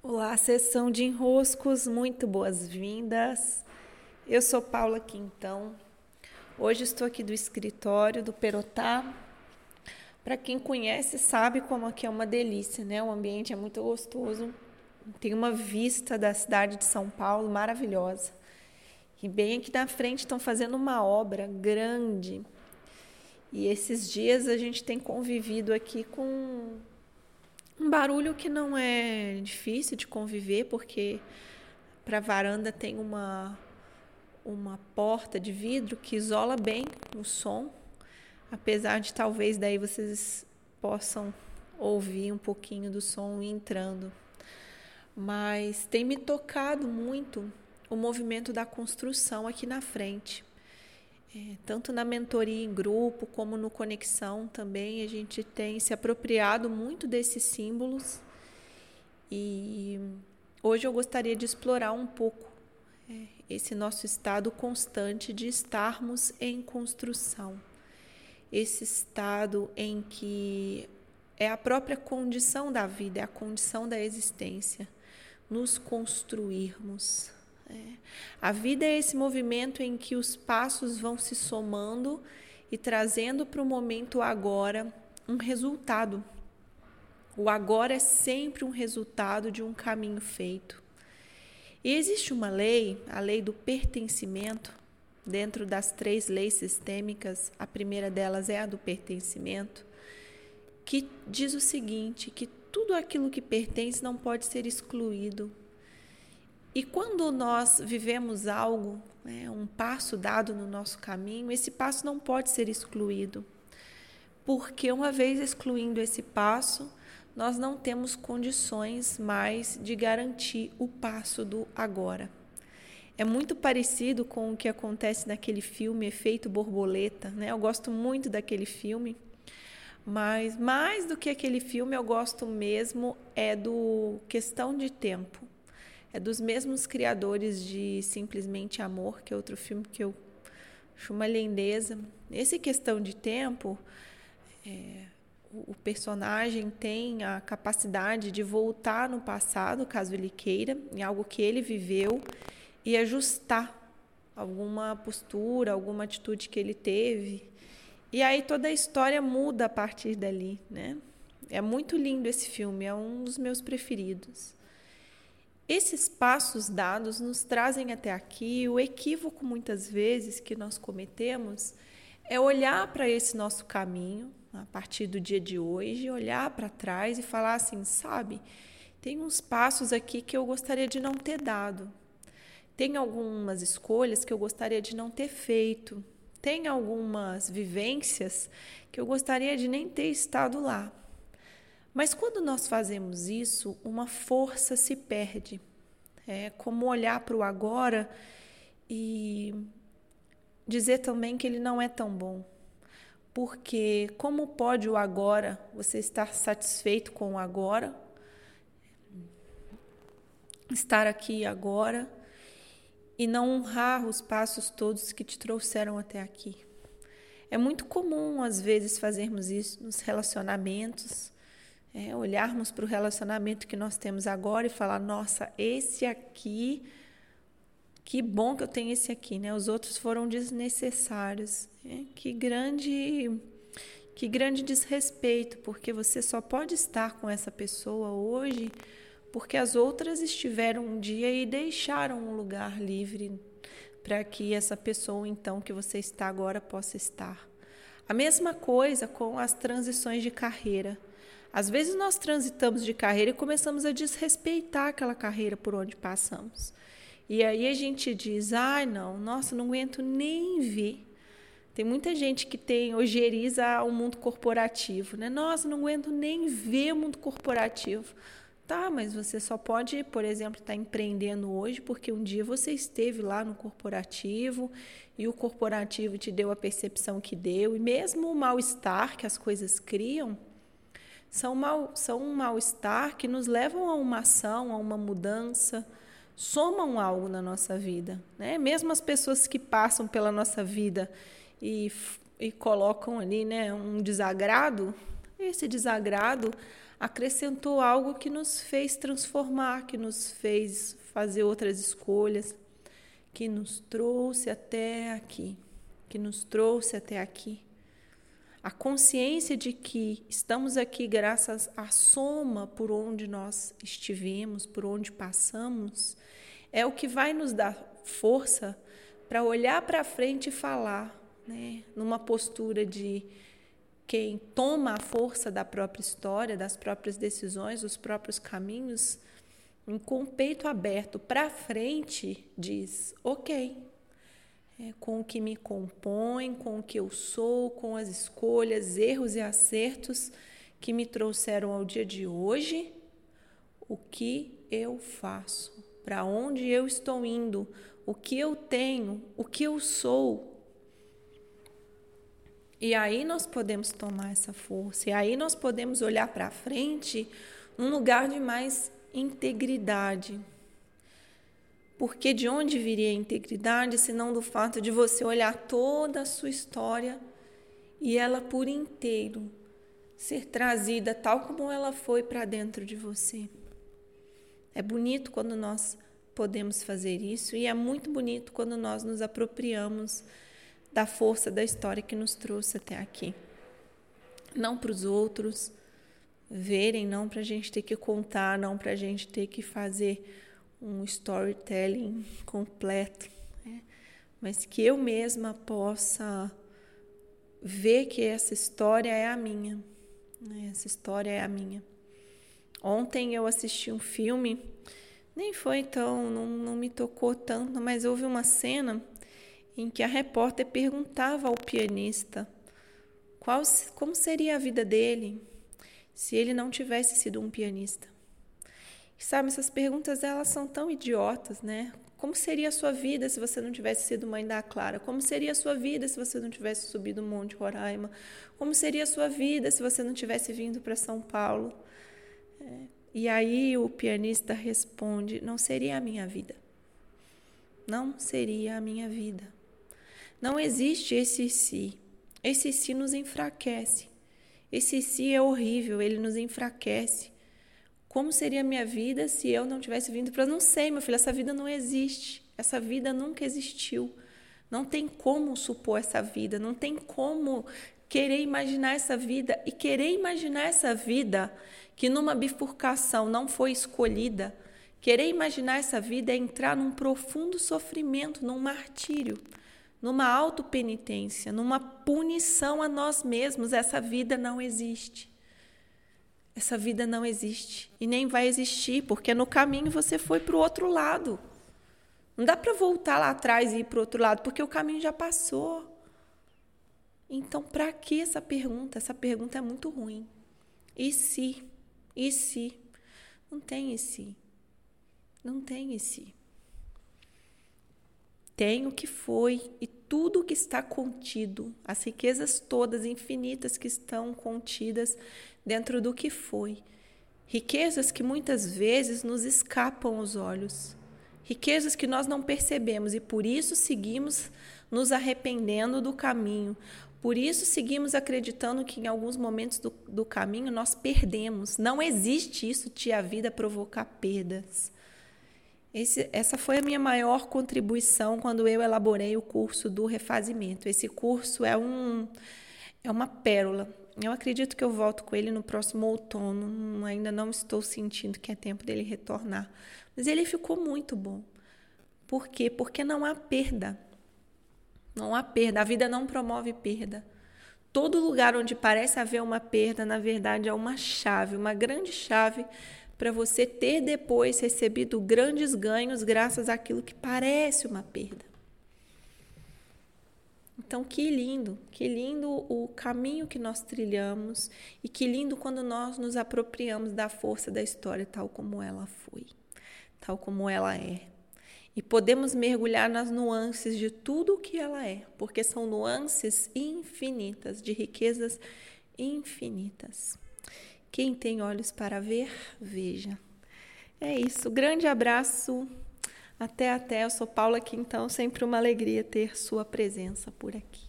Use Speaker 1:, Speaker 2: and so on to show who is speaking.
Speaker 1: Olá, sessão de enroscos, muito boas-vindas. Eu sou Paula Quintão. Hoje estou aqui do escritório do Perotá. Para quem conhece, sabe como aqui é uma delícia, né? O ambiente é muito gostoso. Tem uma vista da cidade de São Paulo maravilhosa. E bem aqui na frente estão fazendo uma obra grande. E esses dias a gente tem convivido aqui com um barulho que não é difícil de conviver, porque para a varanda tem uma, uma porta de vidro que isola bem o som, apesar de talvez daí vocês possam ouvir um pouquinho do som entrando. Mas tem me tocado muito o movimento da construção aqui na frente. É, tanto na mentoria em grupo como no Conexão também, a gente tem se apropriado muito desses símbolos e hoje eu gostaria de explorar um pouco é, esse nosso estado constante de estarmos em construção. Esse estado em que é a própria condição da vida, é a condição da existência, nos construirmos. A vida é esse movimento em que os passos vão se somando e trazendo para o momento agora um resultado. O agora é sempre um resultado de um caminho feito. E existe uma lei, a lei do pertencimento, dentro das três leis sistêmicas, a primeira delas é a do pertencimento, que diz o seguinte: que tudo aquilo que pertence não pode ser excluído, e quando nós vivemos algo, né, um passo dado no nosso caminho, esse passo não pode ser excluído. Porque uma vez excluindo esse passo, nós não temos condições mais de garantir o passo do agora. É muito parecido com o que acontece naquele filme Efeito Borboleta, né? Eu gosto muito daquele filme, mas mais do que aquele filme, eu gosto mesmo é do Questão de Tempo é dos mesmos criadores de Simplesmente Amor, que é outro filme que eu acho uma lindeza. Nesse questão de tempo, é, o personagem tem a capacidade de voltar no passado, caso ele queira, em algo que ele viveu, e ajustar alguma postura, alguma atitude que ele teve. E aí toda a história muda a partir dali, né? É muito lindo esse filme, é um dos meus preferidos. Esses passos dados nos trazem até aqui. O equívoco, muitas vezes, que nós cometemos é olhar para esse nosso caminho, a partir do dia de hoje, olhar para trás e falar assim: sabe, tem uns passos aqui que eu gostaria de não ter dado. Tem algumas escolhas que eu gostaria de não ter feito. Tem algumas vivências que eu gostaria de nem ter estado lá. Mas quando nós fazemos isso, uma força se perde. É como olhar para o agora e dizer também que ele não é tão bom. Porque como pode o agora, você estar satisfeito com o agora, estar aqui agora e não honrar os passos todos que te trouxeram até aqui? É muito comum às vezes fazermos isso nos relacionamentos, é, olharmos para o relacionamento que nós temos agora e falar: nossa, esse aqui, que bom que eu tenho esse aqui, né? Os outros foram desnecessários. É, que grande. Que grande desrespeito, porque você só pode estar com essa pessoa hoje porque as outras estiveram um dia e deixaram um lugar livre para que essa pessoa, então, que você está agora, possa estar. A mesma coisa com as transições de carreira. Às vezes nós transitamos de carreira e começamos a desrespeitar aquela carreira por onde passamos. E aí a gente diz: ai, ah, não, nossa, não aguento nem ver. Tem muita gente que tem ojeriza o mundo corporativo, né? Nossa, não aguento nem ver o mundo corporativo. Tá, mas você só pode, por exemplo, estar tá empreendendo hoje porque um dia você esteve lá no corporativo e o corporativo te deu a percepção que deu, e mesmo o mal-estar que as coisas criam, são, mal, são um mal-estar que nos levam a uma ação, a uma mudança, somam algo na nossa vida. Né? Mesmo as pessoas que passam pela nossa vida e, e colocam ali né, um desagrado, esse desagrado acrescentou algo que nos fez transformar, que nos fez fazer outras escolhas, que nos trouxe até aqui, que nos trouxe até aqui. A consciência de que estamos aqui graças à soma por onde nós estivemos, por onde passamos, é o que vai nos dar força para olhar para frente e falar, né, numa postura de quem toma a força da própria história, das próprias decisões, dos próprios caminhos, com o peito aberto para frente, diz: ok, é, com o que me compõe, com o que eu sou, com as escolhas, erros e acertos que me trouxeram ao dia de hoje, o que eu faço, para onde eu estou indo, o que eu tenho, o que eu sou. E aí nós podemos tomar essa força, e aí nós podemos olhar para frente num lugar de mais integridade. Porque de onde viria a integridade se não do fato de você olhar toda a sua história e ela por inteiro ser trazida tal como ela foi para dentro de você? É bonito quando nós podemos fazer isso e é muito bonito quando nós nos apropriamos da força da história que nos trouxe até aqui. Não para os outros verem, não para a gente ter que contar, não para a gente ter que fazer um storytelling completo, né? mas que eu mesma possa ver que essa história é a minha, né? essa história é a minha. Ontem eu assisti um filme, nem foi tão, não, não me tocou tanto, mas houve uma cena em que a repórter perguntava ao pianista qual, como seria a vida dele se ele não tivesse sido um pianista. Sabe, essas perguntas elas são tão idiotas, né? Como seria a sua vida se você não tivesse sido mãe da Clara? Como seria a sua vida se você não tivesse subido o Monte Roraima? Como seria a sua vida se você não tivesse vindo para São Paulo? É. E aí o pianista responde: Não seria a minha vida. Não seria a minha vida. Não existe esse si. Esse si nos enfraquece. Esse si é horrível, ele nos enfraquece. Como seria a minha vida se eu não tivesse vindo para. Não sei, meu filho, essa vida não existe. Essa vida nunca existiu. Não tem como supor essa vida, não tem como querer imaginar essa vida e querer imaginar essa vida que numa bifurcação não foi escolhida. Querer imaginar essa vida é entrar num profundo sofrimento, num martírio, numa autopenitência, numa punição a nós mesmos. Essa vida não existe. Essa vida não existe e nem vai existir, porque no caminho você foi para o outro lado. Não dá para voltar lá atrás e ir para o outro lado, porque o caminho já passou. Então, para que essa pergunta? Essa pergunta é muito ruim. E se? E se? Não tem e se. Não tem e se. Tem o que foi e tudo o que está contido, as riquezas todas infinitas que estão contidas dentro do que foi. Riquezas que muitas vezes nos escapam aos olhos. Riquezas que nós não percebemos e por isso seguimos nos arrependendo do caminho. Por isso seguimos acreditando que em alguns momentos do, do caminho nós perdemos. Não existe isso de a vida provocar perdas. Esse, essa foi a minha maior contribuição quando eu elaborei o curso do refazimento. Esse curso é, um, é uma pérola. Eu acredito que eu volto com ele no próximo outono. Ainda não estou sentindo que é tempo dele retornar. Mas ele ficou muito bom. Por quê? Porque não há perda. Não há perda. A vida não promove perda. Todo lugar onde parece haver uma perda, na verdade, é uma chave, uma grande chave para você ter depois recebido grandes ganhos graças àquilo que parece uma perda. Então, que lindo, que lindo o caminho que nós trilhamos e que lindo quando nós nos apropriamos da força da história tal como ela foi, tal como ela é. E podemos mergulhar nas nuances de tudo o que ela é, porque são nuances infinitas, de riquezas infinitas. Quem tem olhos para ver, veja. É isso. Grande abraço. Até, até. Eu sou Paula Quintão. Sempre uma alegria ter sua presença por aqui.